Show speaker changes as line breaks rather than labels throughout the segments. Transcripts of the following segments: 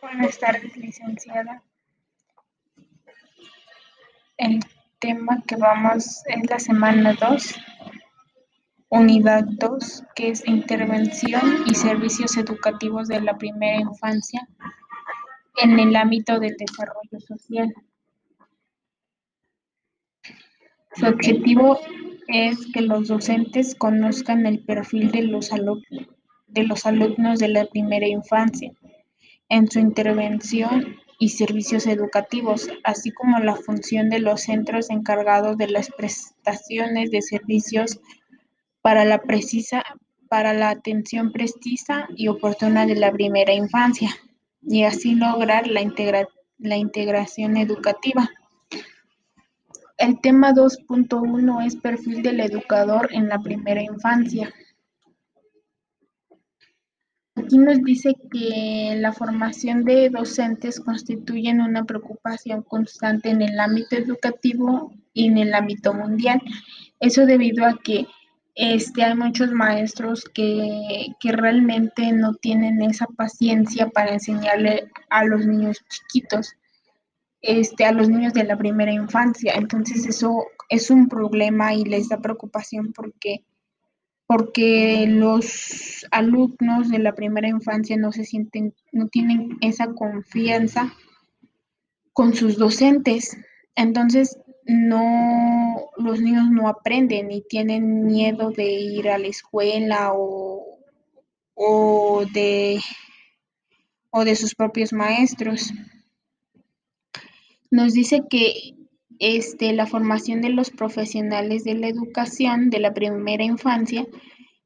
Buenas tardes, licenciada. El tema que vamos es la semana 2, unidad 2, que es intervención y servicios educativos de la primera infancia en el ámbito del desarrollo social. Su objetivo es que los docentes conozcan el perfil de los, de los alumnos de la primera infancia en su intervención y servicios educativos, así como la función de los centros encargados de las prestaciones de servicios para la precisa para la atención precisa y oportuna de la primera infancia y así lograr la, la integración educativa. El tema 2.1 es perfil del educador en la primera infancia. Aquí nos dice que la formación de docentes constituye una preocupación constante en el ámbito educativo y en el ámbito mundial. Eso debido a que este, hay muchos maestros que, que, realmente no tienen esa paciencia para enseñarle a los niños chiquitos este, a los niños de la primera infancia. Entonces eso es un problema y les da preocupación porque, porque los alumnos de la primera infancia no se sienten, no tienen esa confianza con sus docentes. Entonces no, los niños no aprenden y tienen miedo de ir a la escuela o, o de o de sus propios maestros nos dice que este, la formación de los profesionales de la educación de la primera infancia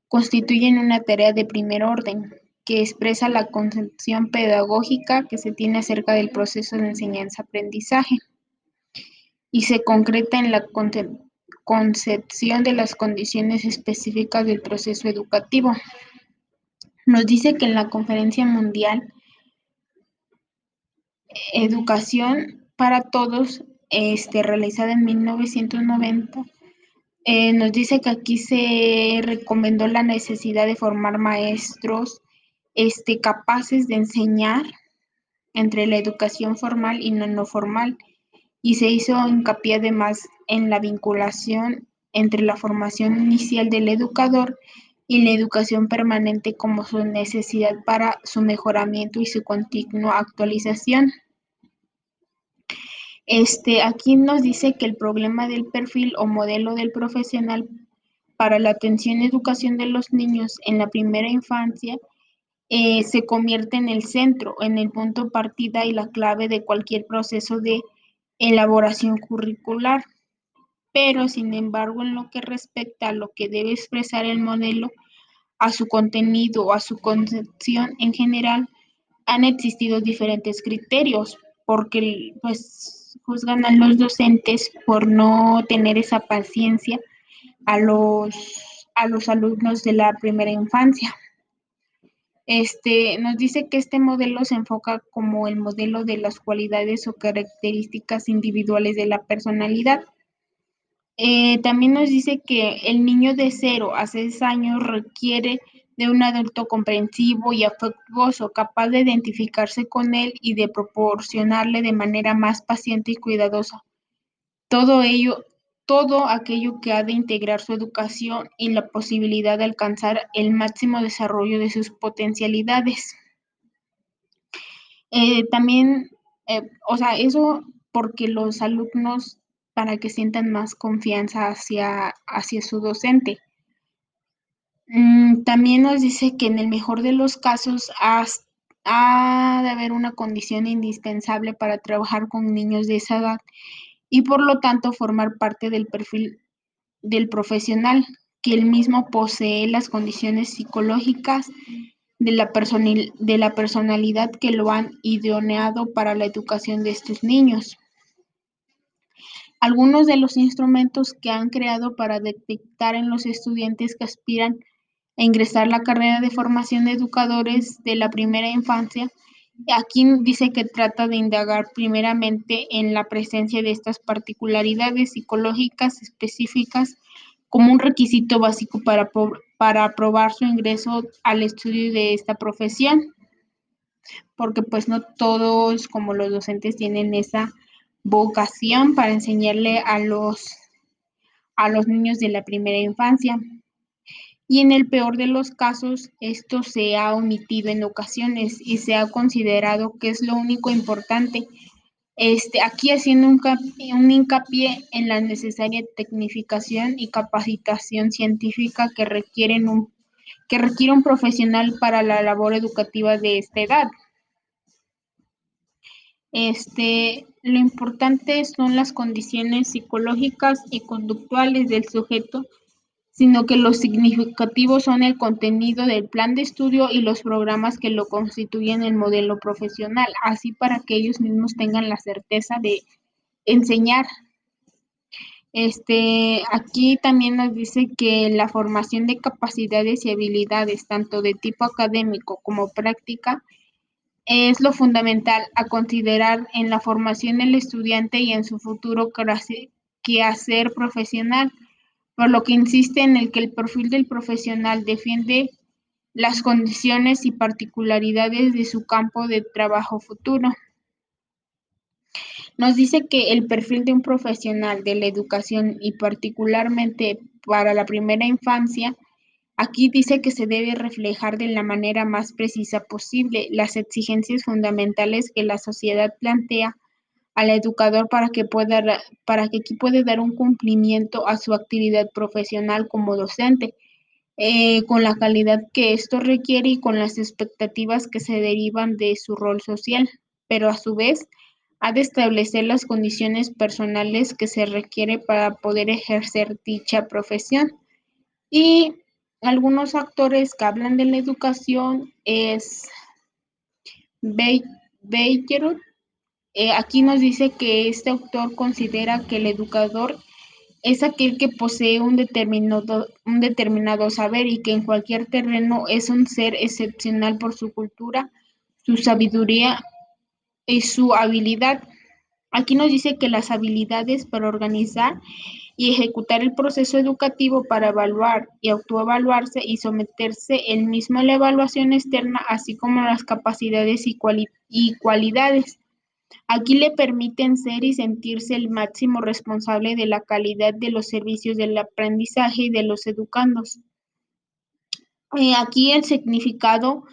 constituyen una tarea de primer orden que expresa la concepción pedagógica que se tiene acerca del proceso de enseñanza-aprendizaje y se concreta en la concepción de las condiciones específicas del proceso educativo. Nos dice que en la Conferencia Mundial Educación para Todos, este, realizada en 1990, eh, nos dice que aquí se recomendó la necesidad de formar maestros este, capaces de enseñar entre la educación formal y no, no formal y se hizo hincapié además en la vinculación entre la formación inicial del educador y la educación permanente como su necesidad para su mejoramiento y su continua actualización. Este, aquí nos dice que el problema del perfil o modelo del profesional para la atención y educación de los niños en la primera infancia eh, se convierte en el centro, en el punto partida y la clave de cualquier proceso de elaboración curricular. Pero, sin embargo, en lo que respecta a lo que debe expresar el modelo, a su contenido o a su concepción en general, han existido diferentes criterios, porque pues juzgan a los docentes por no tener esa paciencia a los, a los alumnos de la primera infancia. Este, nos dice que este modelo se enfoca como el modelo de las cualidades o características individuales de la personalidad. Eh, también nos dice que el niño de 0 a 6 años requiere de un adulto comprensivo y afectuoso, capaz de identificarse con él y de proporcionarle de manera más paciente y cuidadosa todo ello, todo aquello que ha de integrar su educación y la posibilidad de alcanzar el máximo desarrollo de sus potencialidades. Eh, también, eh, o sea, eso porque los alumnos, para que sientan más confianza hacia, hacia su docente. Mm, también nos dice que en el mejor de los casos ha de haber una condición indispensable para trabajar con niños de esa edad y por lo tanto formar parte del perfil del profesional, que él mismo posee las condiciones psicológicas de la, personalidad que lo han ideoneado para la educación de estos niños. Algunos de los instrumentos que han creado para detectar en los estudiantes que aspiran ingresar la carrera de formación de educadores de la primera infancia. Aquí dice que trata de indagar primeramente en la presencia de estas particularidades psicológicas específicas como un requisito básico para, para aprobar su ingreso al estudio de esta profesión, porque pues no todos como los docentes tienen esa vocación para enseñarle a los, a los niños de la primera infancia. Y en el peor de los casos, esto se ha omitido en ocasiones y se ha considerado que es lo único importante. Este, aquí haciendo un, un hincapié en la necesaria tecnificación y capacitación científica que, requieren un, que requiere un profesional para la labor educativa de esta edad. Este, lo importante son las condiciones psicológicas y conductuales del sujeto, sino que lo significativo son el contenido del plan de estudio y los programas que lo constituyen el modelo profesional, así para que ellos mismos tengan la certeza de enseñar. Este, aquí también nos dice que la formación de capacidades y habilidades, tanto de tipo académico como práctica, es lo fundamental a considerar en la formación del estudiante y en su futuro quehacer profesional, por lo que insiste en el que el perfil del profesional defiende las condiciones y particularidades de su campo de trabajo futuro. Nos dice que el perfil de un profesional de la educación y particularmente para la primera infancia Aquí dice que se debe reflejar de la manera más precisa posible las exigencias fundamentales que la sociedad plantea al educador para que pueda para que puede dar un cumplimiento a su actividad profesional como docente eh, con la calidad que esto requiere y con las expectativas que se derivan de su rol social, pero a su vez ha de establecer las condiciones personales que se requiere para poder ejercer dicha profesión. Y algunos actores que hablan de la educación es Baker. Eh, aquí nos dice que este autor considera que el educador es aquel que posee un determinado, un determinado saber y que en cualquier terreno es un ser excepcional por su cultura, su sabiduría y su habilidad. Aquí nos dice que las habilidades para organizar y ejecutar el proceso educativo para evaluar y autoevaluarse y someterse el mismo a la evaluación externa, así como las capacidades y, y cualidades. Aquí le permiten ser y sentirse el máximo responsable de la calidad de los servicios del aprendizaje y de los educandos. Eh, aquí el significado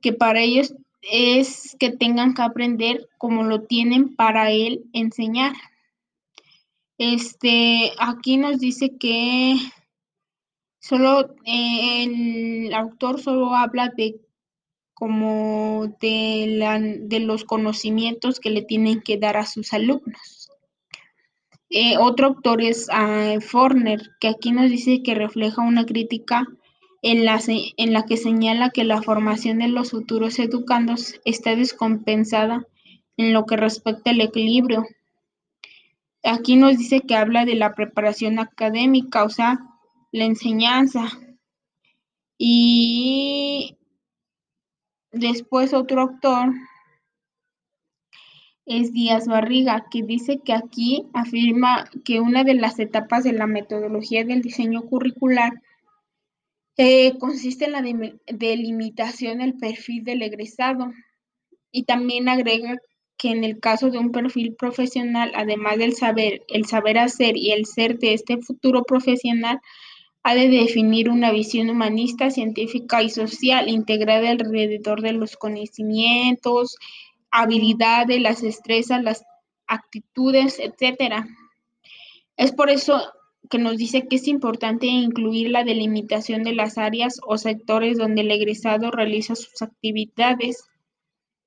que para ellos es que tengan que aprender como lo tienen para él enseñar. Este, aquí nos dice que solo eh, el autor solo habla de como de, la, de los conocimientos que le tienen que dar a sus alumnos. Eh, otro autor es uh, Forner, que aquí nos dice que refleja una crítica en la, en la que señala que la formación de los futuros educandos está descompensada en lo que respecta al equilibrio Aquí nos dice que habla de la preparación académica, o sea, la enseñanza. Y después otro autor es Díaz Barriga, que dice que aquí afirma que una de las etapas de la metodología del diseño curricular eh, consiste en la delimitación del perfil del egresado. Y también agrega que en el caso de un perfil profesional, además del saber, el saber hacer y el ser de este futuro profesional, ha de definir una visión humanista, científica y social integrada alrededor de los conocimientos, habilidades, las destrezas, las actitudes, etc. Es por eso que nos dice que es importante incluir la delimitación de las áreas o sectores donde el egresado realiza sus actividades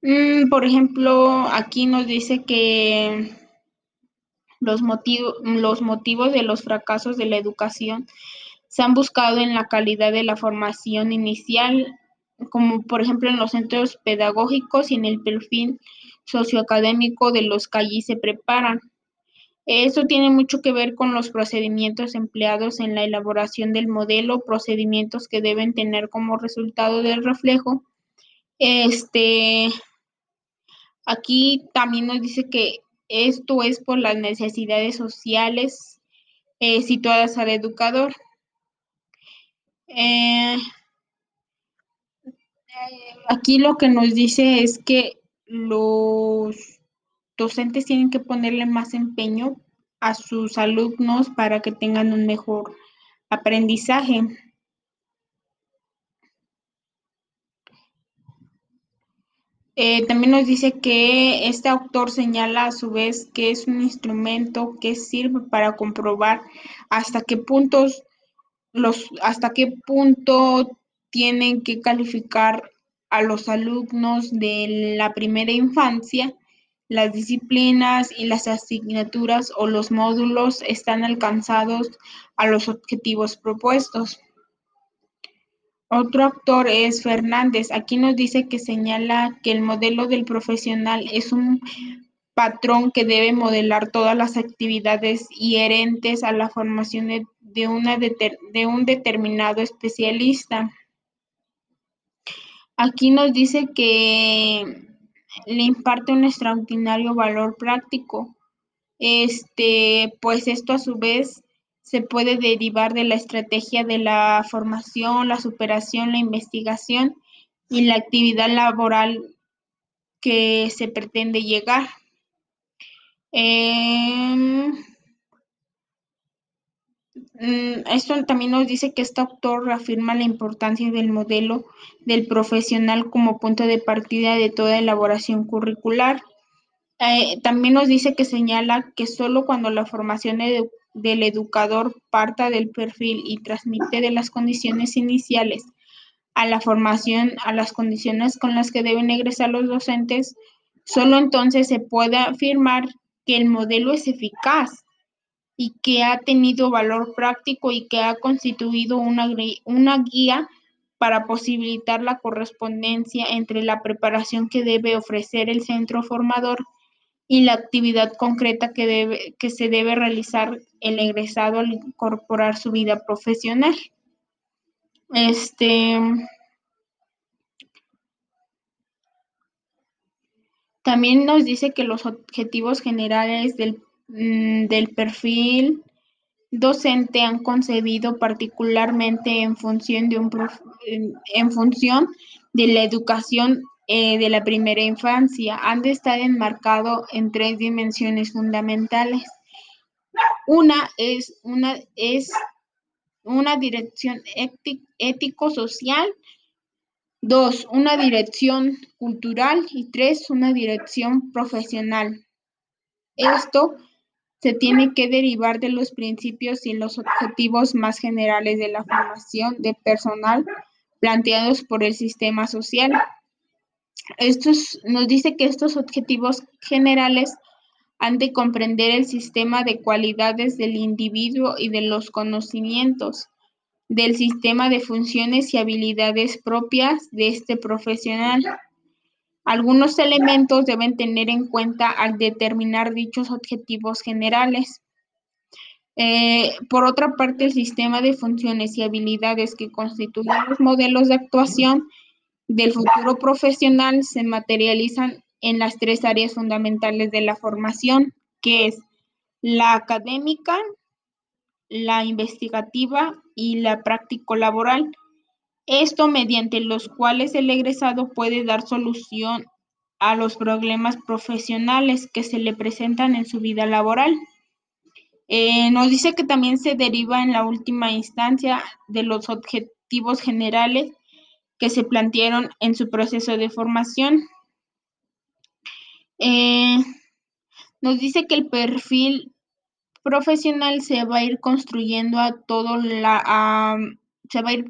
Mm, por ejemplo, aquí nos dice que los, los motivos de los fracasos de la educación se han buscado en la calidad de la formación inicial, como por ejemplo en los centros pedagógicos y en el perfil socioacadémico de los que allí se preparan. Eso tiene mucho que ver con los procedimientos empleados en la elaboración del modelo, procedimientos que deben tener como resultado del reflejo este, aquí también nos dice que esto es por las necesidades sociales eh, situadas al educador. Eh, aquí lo que nos dice es que los docentes tienen que ponerle más empeño a sus alumnos para que tengan un mejor aprendizaje. Eh, también nos dice que este autor señala a su vez que es un instrumento que sirve para comprobar hasta qué puntos los, hasta qué punto tienen que calificar a los alumnos de la primera infancia, las disciplinas y las asignaturas o los módulos están alcanzados a los objetivos propuestos. Otro autor es Fernández. Aquí nos dice que señala que el modelo del profesional es un patrón que debe modelar todas las actividades inherentes a la formación de, de un determinado especialista. Aquí nos dice que le imparte un extraordinario valor práctico. Este, pues esto a su vez se puede derivar de la estrategia de la formación, la superación, la investigación y la actividad laboral que se pretende llegar. Em, esto también nos dice que este autor reafirma la importancia del modelo del profesional como punto de partida de toda elaboración curricular. Eh, también nos dice que señala que solo cuando la formación del educador parta del perfil y transmite de las condiciones iniciales a la formación, a las condiciones con las que deben egresar los docentes, solo entonces se puede afirmar que el modelo es eficaz y que ha tenido valor práctico y que ha constituido una, una guía para posibilitar la correspondencia entre la preparación que debe ofrecer el centro formador y la actividad concreta que, debe, que se debe realizar el egresado al incorporar su vida profesional. Este, también nos dice que los objetivos generales del, del perfil docente han concebido particularmente en función de un en función de la educación eh, de la primera infancia han de estar enmarcado en tres dimensiones fundamentales. Una es una, es una dirección ético-social, dos, una dirección cultural y tres, una dirección profesional. Esto se tiene que derivar de los principios y los objetivos más generales de la formación de personal planteados por el sistema social estos, nos dice que estos objetivos generales han de comprender el sistema de cualidades del individuo y de los conocimientos, del sistema de funciones y habilidades propias de este profesional. Algunos elementos deben tener en cuenta al determinar dichos objetivos generales. Eh, por otra parte, el sistema de funciones y habilidades que constituyen los modelos de actuación del futuro profesional se materializan en las tres áreas fundamentales de la formación, que es la académica, la investigativa y la práctico-laboral. Esto mediante los cuales el egresado puede dar solución a los problemas profesionales que se le presentan en su vida laboral. Eh, nos dice que también se deriva en la última instancia de los objetivos generales que se plantearon en su proceso de formación. Eh, nos dice que el perfil profesional se va a ir construyendo a todo la se va a ir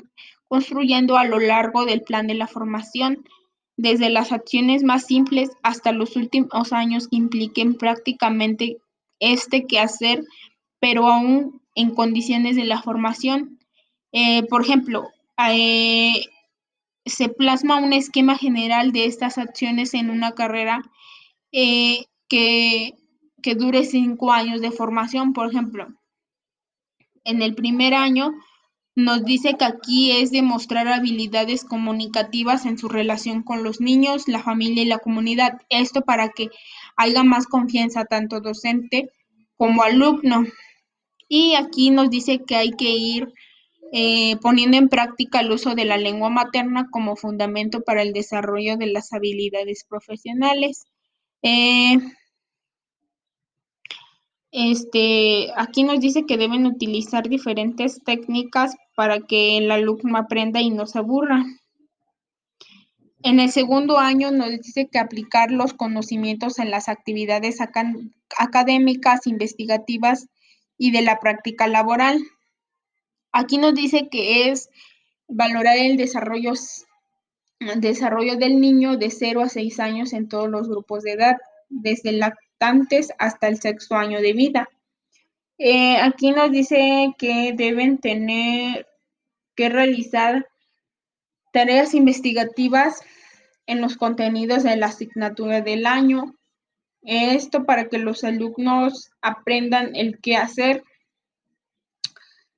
construyendo a lo largo del plan de la formación, desde las acciones más simples hasta los últimos años que impliquen prácticamente este quehacer, pero aún en condiciones de la formación. Eh, por ejemplo, eh, se plasma un esquema general de estas acciones en una carrera eh, que, que dure cinco años de formación, por ejemplo. En el primer año nos dice que aquí es demostrar habilidades comunicativas en su relación con los niños, la familia y la comunidad. Esto para que haya más confianza tanto docente como alumno. Y aquí nos dice que hay que ir eh, poniendo en práctica el uso de la lengua materna como fundamento para el desarrollo de las habilidades profesionales. Eh, este, aquí nos dice que deben utilizar diferentes técnicas para que el alumno aprenda y no se aburra. En el segundo año nos dice que aplicar los conocimientos en las actividades académicas, investigativas y de la práctica laboral. Aquí nos dice que es valorar el desarrollo, del niño de 0 a 6 años en todos los grupos de edad, desde lactantes hasta el sexto año de vida. Eh, aquí nos dice que deben tener que realizar tareas investigativas en los contenidos de la asignatura del año. Esto para que los alumnos aprendan el qué hacer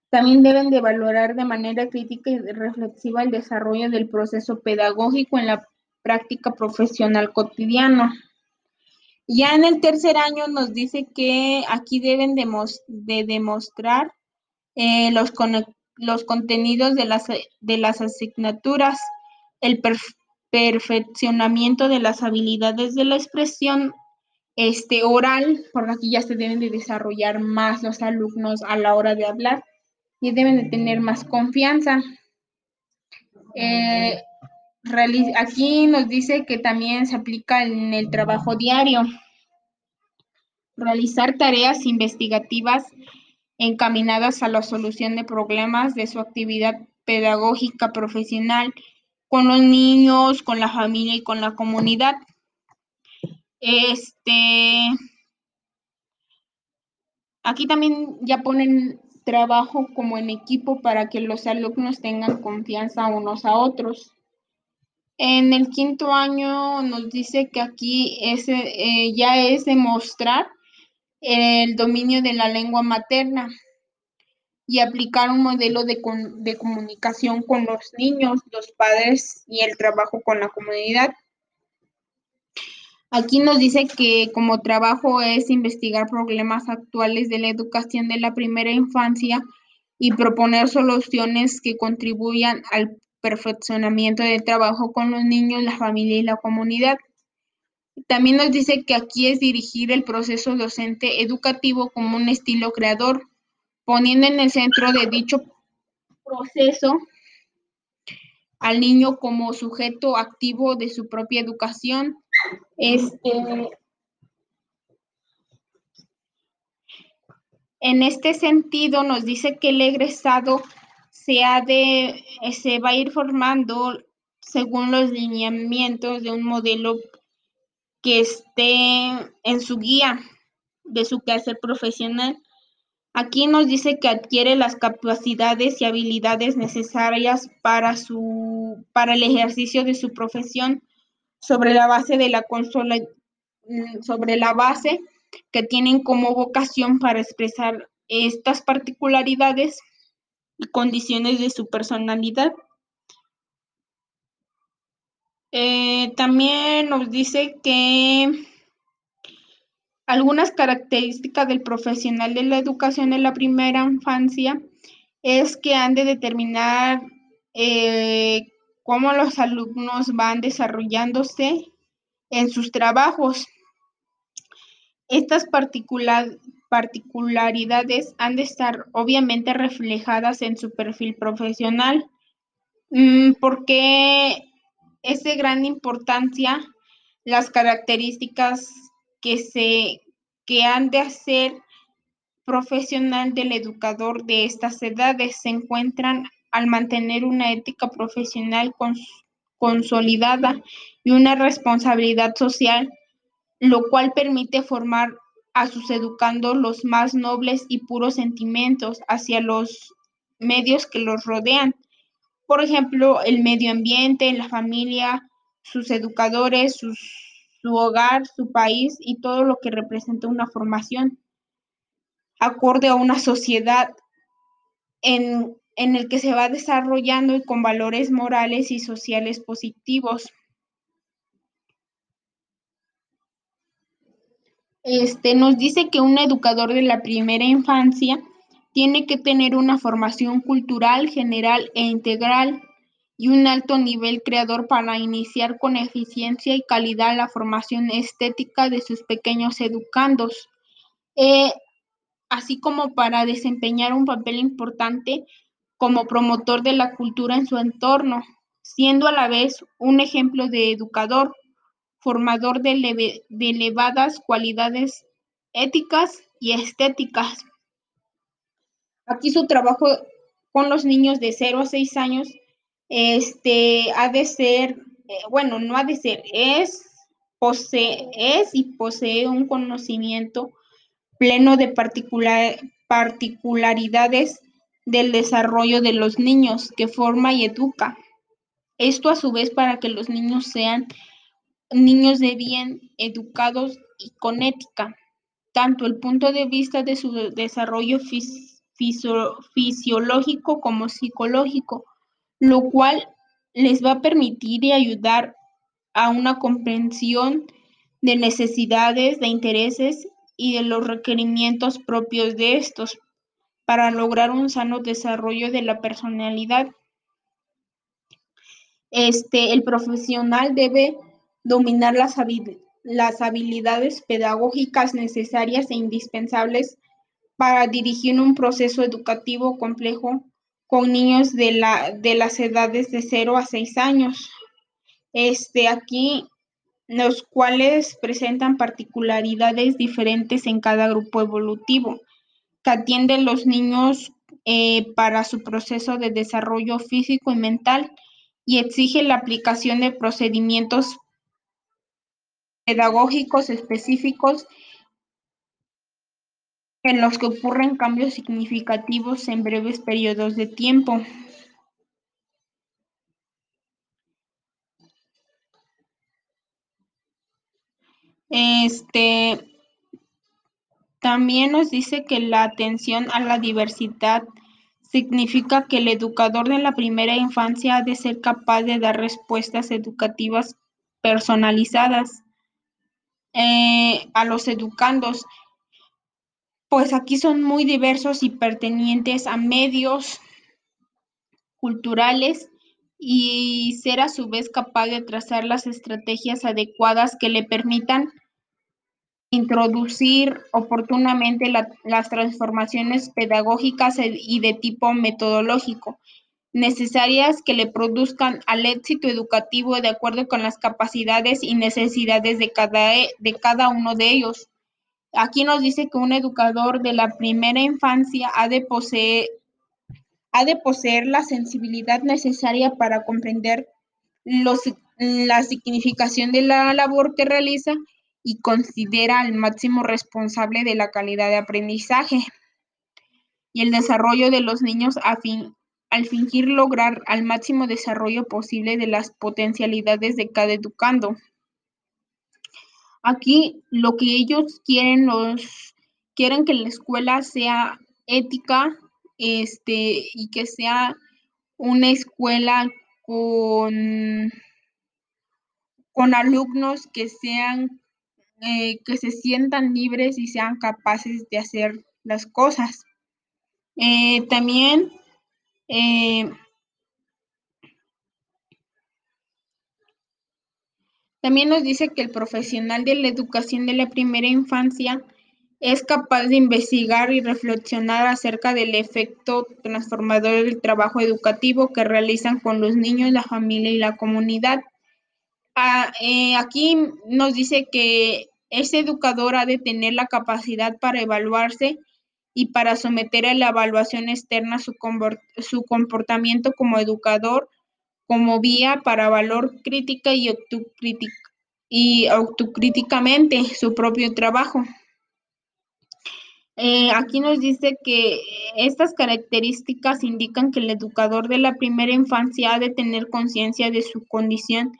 también deben de valorar de manera crítica y reflexiva el desarrollo del proceso pedagógico en la práctica profesional cotidiana. Ya en el tercer año nos dice que aquí deben de, demostrar eh, los, contenidos de las, de las asignaturas, el perfeccionamiento de las habilidades de la expresión este, oral, porque aquí ya se deben de desarrollar más los alumnos a la hora de hablar y deben de tener más confianza. Eh, aquí nos dice que también se aplica en el trabajo diario. Realizar tareas investigativas encaminadas a la solución de problemas de su actividad pedagógica profesional con los niños, con la familia y con la comunidad. Este, aquí también ya ponen trabajo como en equipo para que los alumnos tengan confianza unos a otros. En el quinto año nos dice que aquí eh, ya es demostrar el dominio de la lengua materna y aplicar un modelo de, de comunicación con los niños, los padres y el trabajo con la comunidad. Aquí nos dice que como trabajo es investigar problemas actuales de la educación de la primera infancia y proponer soluciones que contribuyan al perfeccionamiento del trabajo con los niños, la familia y la comunidad. También nos dice que aquí es dirigir el proceso docente educativo como un estilo creador, poniendo en el centro de dicho proceso al niño como sujeto activo de su propia educación este, en este sentido, nos dice que el egresado se, ha de, se va a ir formando según los lineamientos de un modelo que esté en su guía de su quehacer profesional. Aquí nos dice que adquiere las capacidades y habilidades necesarias para, su, para el ejercicio de su profesión sobre la base de la consola, mm, sobre la base que tienen como vocación para expresar estas particularidades y condiciones de su personalidad. Eh, también nos dice que algunas características del profesional de la educación en la primera infancia es que han de determinar eh, cómo los alumnos van desarrollándose en sus trabajos. Estas particularidades han de estar obviamente reflejadas en su perfil profesional, mm, porque es de gran importancia las características que se que han de hacer profesional del educador de estas edades se encuentran al mantener una ética profesional consolidada y una responsabilidad social, lo cual permite formar a sus educandos los más nobles y puros sentimientos hacia los medios que los rodean. Por ejemplo, el medio ambiente, la familia, sus educadores, su hogar, su país y todo lo que representa una formación acorde a una sociedad en en el que se va desarrollando y con valores morales y sociales positivos. Este nos dice que un educador de la primera infancia tiene que tener una formación cultural general e integral y un alto nivel creador para iniciar con eficiencia y calidad la formación estética de sus pequeños educandos, eh, así como para desempeñar un papel importante como promotor de la cultura en su entorno, siendo a la vez un ejemplo de educador, formador de, elevadas cualidades éticas y estéticas. Aquí su trabajo con los niños de 0 a 6 años este, ha de ser, eh, bueno, no ha de ser, es, posee, es y posee un conocimiento pleno de particular, particularidades del desarrollo de los niños que forma y educa. Esto a su vez para que los niños sean niños de bien, educados y con ética. Tanto el punto de vista de su desarrollo fisiológico como psicológico lo cual les va a permitir y ayudar a una comprensión de necesidades, de intereses y de los requerimientos propios de estos para lograr un sano desarrollo de la personalidad. Este, el profesional debe dominar las, habilidades pedagógicas necesarias e indispensables para dirigir un proceso educativo complejo con niños de, la, de las edades de 0 a 6 años. Este, aquí, los cuales presentan particularidades diferentes en cada grupo evolutivo, que atienden los niños eh, para su proceso de desarrollo físico y mental y exige la aplicación de procedimientos pedagógicos específicos en los que ocurren cambios significativos en breves periodos de tiempo. Este también nos dice que la atención a la diversidad significa que el educador de la primera infancia ha de ser capaz de dar respuestas educativas personalizadas eh, a los educandos pues aquí son muy diversos y pertenecientes a medios culturales y ser a su vez capaz de trazar las estrategias adecuadas que le permitan introducir oportunamente las transformaciones pedagógicas e, y de tipo metodológico necesarias que le produzcan al éxito educativo de acuerdo con las capacidades y necesidades de cada, de cada uno de ellos. Aquí nos dice que un educador de la primera infancia ha de poseer, ha de poseer la sensibilidad necesaria para comprender la significación de la labor que realiza y considera al máximo responsable de la calidad de aprendizaje y el desarrollo de los niños a fin, al fingir lograr al máximo desarrollo posible de las potencialidades de cada educando. Aquí lo que ellos quieren, los quieren que la escuela sea ética, este, y que sea una escuela con, con alumnos que sean, eh, que se sientan libres y sean capaces de hacer las cosas. Eh, también eh, También nos dice que el profesional de la educación de la primera infancia es capaz de investigar y reflexionar acerca del efecto transformador del trabajo educativo que realizan con los niños, la familia y la comunidad. Ah, eh, aquí nos dice que ese educador ha de tener la capacidad para evaluarse y para someter a la evaluación externa su, comportamiento como educador como vía para valor crítica y, y autocríticamente su propio trabajo. Eh, aquí nos dice que estas características indican que el educador de la primera infancia ha de tener conciencia de su condición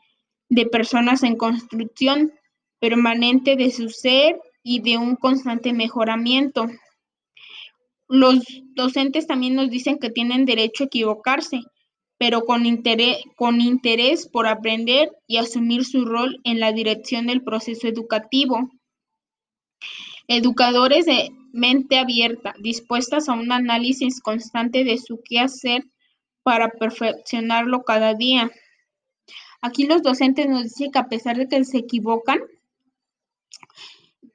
de personas en construcción permanente de su ser y de un constante mejoramiento. Los docentes también nos dicen que tienen derecho a equivocarse, pero con interés, por aprender y asumir su rol en la dirección del proceso educativo. Educadores de mente abierta, dispuestas a un análisis constante de su quehacer para perfeccionarlo cada día. Aquí los docentes nos dicen que a pesar de que se equivocan,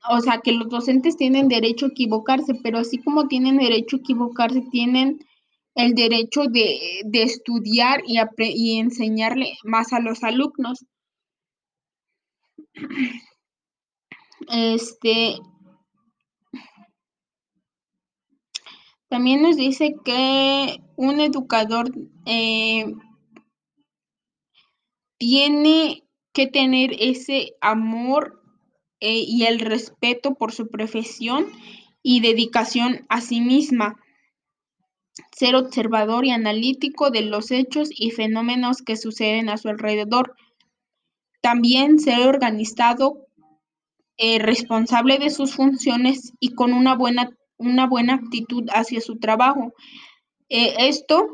o sea, que los docentes tienen derecho a equivocarse, pero así como tienen derecho a equivocarse, tienen el derecho de, estudiar y, y enseñarle más a los alumnos. Este, también nos dice que un educador eh, tiene que tener ese amor eh, y el respeto por su profesión y dedicación a sí misma. Ser observador y analítico de los hechos y fenómenos que suceden a su alrededor. También ser organizado, eh, responsable de sus funciones y con una buena, una buena actitud hacia su trabajo. Eh, esto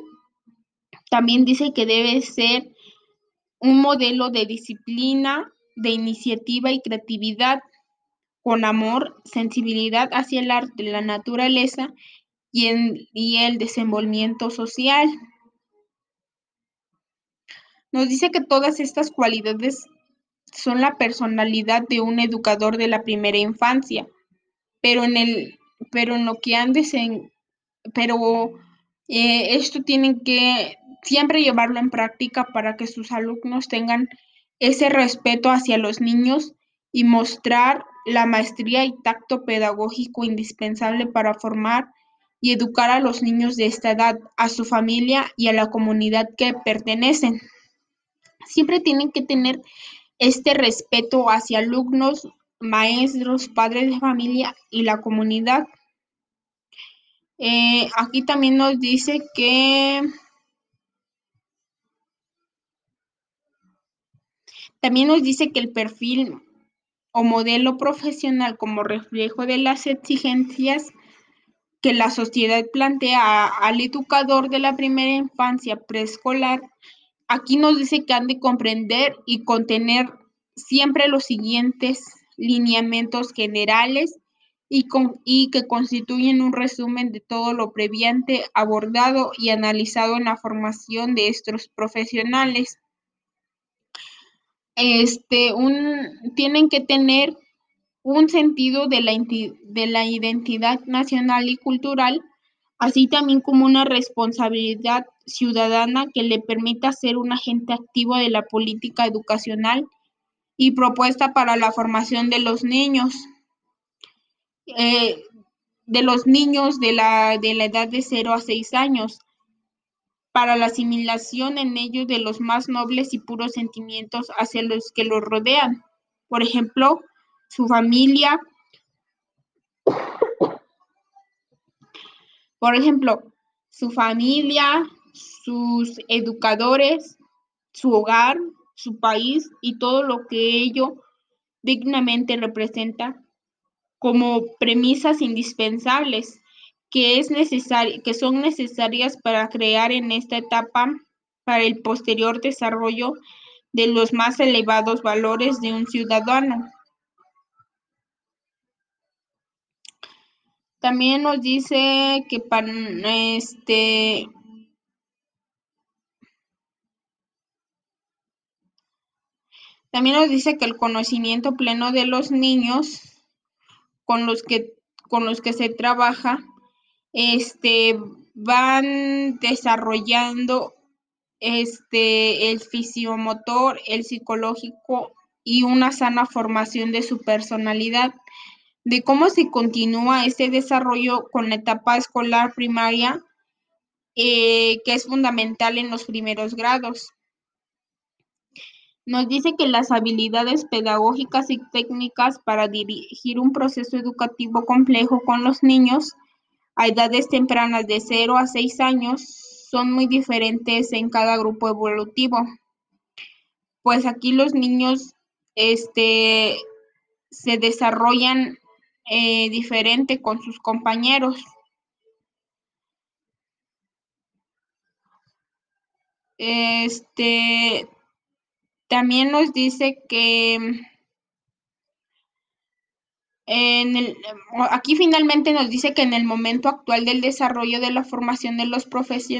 también dice que debe ser un modelo de disciplina, de iniciativa y creatividad, con amor, sensibilidad hacia el arte, la naturaleza y, el desenvolvimiento social. Nos dice que todas estas cualidades son la personalidad de un educador de la primera infancia, pero en el, pero en lo que andes pero eh, esto tienen que siempre llevarlo en práctica para que sus alumnos tengan ese respeto hacia los niños y mostrar la maestría y tacto pedagógico indispensable para formar y educar a los niños de esta edad, a su familia y a la comunidad que pertenecen. Siempre tienen que tener este respeto hacia alumnos, maestros, padres de familia y la comunidad. Eh, aquí también nos dice que también nos dice que el perfil o modelo profesional como reflejo de las exigencias que la sociedad plantea al educador de la primera infancia preescolar Aquí nos dice que han de comprender y contener siempre los siguientes lineamientos generales y, y, que constituyen un resumen de todo lo previamente abordado y analizado en la formación de estos profesionales. Este, tienen que tener un sentido de la, de la identidad nacional y cultural así también como una responsabilidad ciudadana que le permita ser un agente activo de la política educacional y propuesta para la formación de los niños, eh, de los niños de la, de la edad de 0 a 6 años, para la asimilación en ellos de los más nobles y puros sentimientos hacia los que los rodean. Por ejemplo, su familia, Por ejemplo, su familia, sus educadores, su hogar, su país y todo lo que ello dignamente representa como premisas indispensables que, es que son necesarias para crear en esta etapa para el posterior desarrollo de los más elevados valores de un ciudadano. También nos dice que para este También nos dice que el conocimiento pleno de los niños con los que con los que se trabaja este van desarrollando este el fisiomotor, el psicológico y una sana formación de su personalidad de cómo se continúa este desarrollo con la etapa escolar primaria, eh, que es fundamental en los primeros grados. Nos dice que las habilidades pedagógicas y técnicas para dirigir un proceso educativo complejo con los niños a edades tempranas de 0 a 6 años son muy diferentes en cada grupo evolutivo. Pues aquí los niños este, se desarrollan eh, diferente con sus compañeros. Este también nos dice que En el, aquí finalmente nos dice que en el momento actual del desarrollo de la formación de los profesionales,